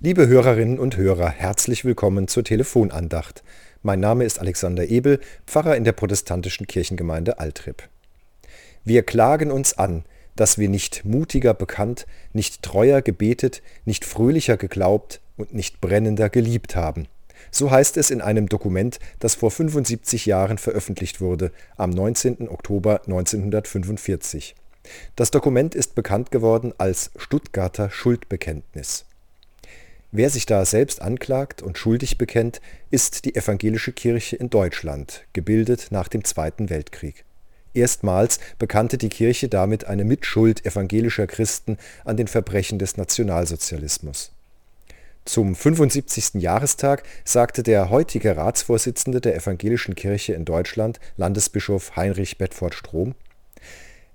Liebe Hörerinnen und Hörer, herzlich willkommen zur Telefonandacht. Mein Name ist Alexander Ebel, Pfarrer in der protestantischen Kirchengemeinde Altrip. Wir klagen uns an, dass wir nicht mutiger bekannt, nicht treuer gebetet, nicht fröhlicher geglaubt und nicht brennender geliebt haben. So heißt es in einem Dokument, das vor 75 Jahren veröffentlicht wurde, am 19. Oktober 1945. Das Dokument ist bekannt geworden als Stuttgarter Schuldbekenntnis. Wer sich da selbst anklagt und schuldig bekennt, ist die Evangelische Kirche in Deutschland, gebildet nach dem Zweiten Weltkrieg. Erstmals bekannte die Kirche damit eine Mitschuld evangelischer Christen an den Verbrechen des Nationalsozialismus. Zum 75. Jahrestag sagte der heutige Ratsvorsitzende der Evangelischen Kirche in Deutschland, Landesbischof Heinrich Bedford Strom,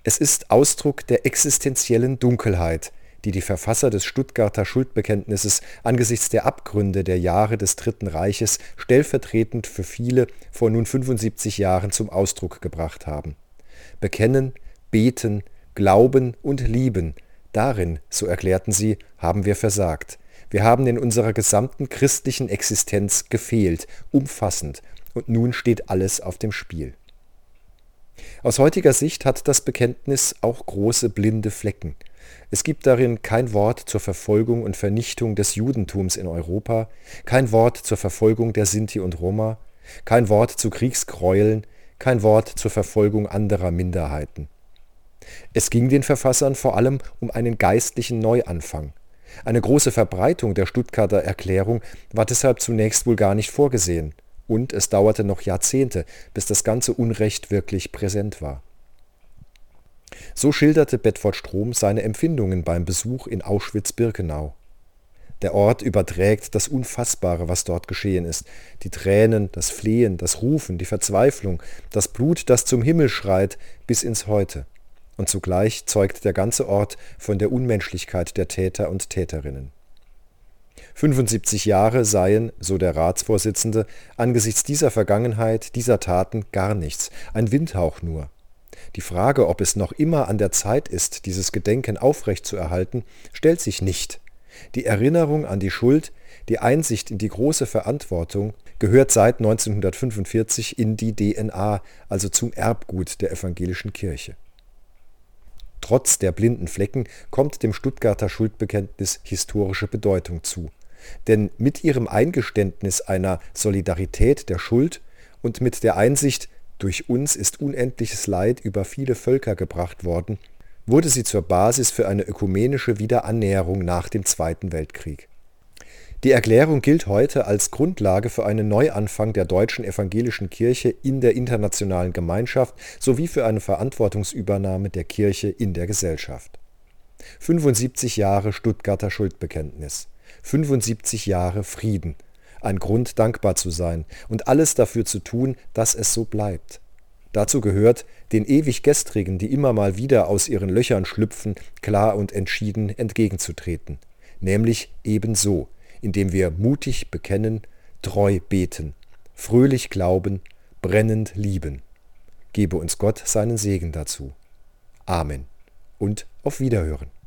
es ist Ausdruck der existenziellen Dunkelheit, die die Verfasser des Stuttgarter Schuldbekenntnisses angesichts der Abgründe der Jahre des Dritten Reiches stellvertretend für viele vor nun 75 Jahren zum Ausdruck gebracht haben. Bekennen, beten, glauben und lieben, darin, so erklärten sie, haben wir versagt. Wir haben in unserer gesamten christlichen Existenz gefehlt, umfassend, und nun steht alles auf dem Spiel. Aus heutiger Sicht hat das Bekenntnis auch große blinde Flecken. Es gibt darin kein Wort zur Verfolgung und Vernichtung des Judentums in Europa, kein Wort zur Verfolgung der Sinti und Roma, kein Wort zu Kriegsgräueln, kein Wort zur Verfolgung anderer Minderheiten. Es ging den Verfassern vor allem um einen geistlichen Neuanfang. Eine große Verbreitung der Stuttgarter Erklärung war deshalb zunächst wohl gar nicht vorgesehen, und es dauerte noch Jahrzehnte, bis das ganze Unrecht wirklich präsent war. So schilderte Bedford Strom seine Empfindungen beim Besuch in Auschwitz-Birkenau. Der Ort überträgt das Unfassbare, was dort geschehen ist. Die Tränen, das Flehen, das Rufen, die Verzweiflung, das Blut, das zum Himmel schreit, bis ins Heute. Und zugleich zeugt der ganze Ort von der Unmenschlichkeit der Täter und Täterinnen. 75 Jahre seien, so der Ratsvorsitzende, angesichts dieser Vergangenheit, dieser Taten gar nichts, ein Windhauch nur. Die Frage, ob es noch immer an der Zeit ist, dieses Gedenken aufrechtzuerhalten, stellt sich nicht. Die Erinnerung an die Schuld, die Einsicht in die große Verantwortung gehört seit 1945 in die DNA, also zum Erbgut der evangelischen Kirche. Trotz der blinden Flecken kommt dem Stuttgarter Schuldbekenntnis historische Bedeutung zu. Denn mit ihrem Eingeständnis einer Solidarität der Schuld und mit der Einsicht, durch uns ist unendliches Leid über viele Völker gebracht worden, wurde sie zur Basis für eine ökumenische Wiederannäherung nach dem Zweiten Weltkrieg. Die Erklärung gilt heute als Grundlage für einen Neuanfang der deutschen evangelischen Kirche in der internationalen Gemeinschaft sowie für eine Verantwortungsübernahme der Kirche in der Gesellschaft. 75 Jahre Stuttgarter Schuldbekenntnis, 75 Jahre Frieden, ein Grund dankbar zu sein und alles dafür zu tun, dass es so bleibt. Dazu gehört, den ewig Gestrigen, die immer mal wieder aus ihren Löchern schlüpfen, klar und entschieden entgegenzutreten. Nämlich ebenso, indem wir mutig bekennen, treu beten, fröhlich glauben, brennend lieben. Gebe uns Gott seinen Segen dazu. Amen und auf Wiederhören.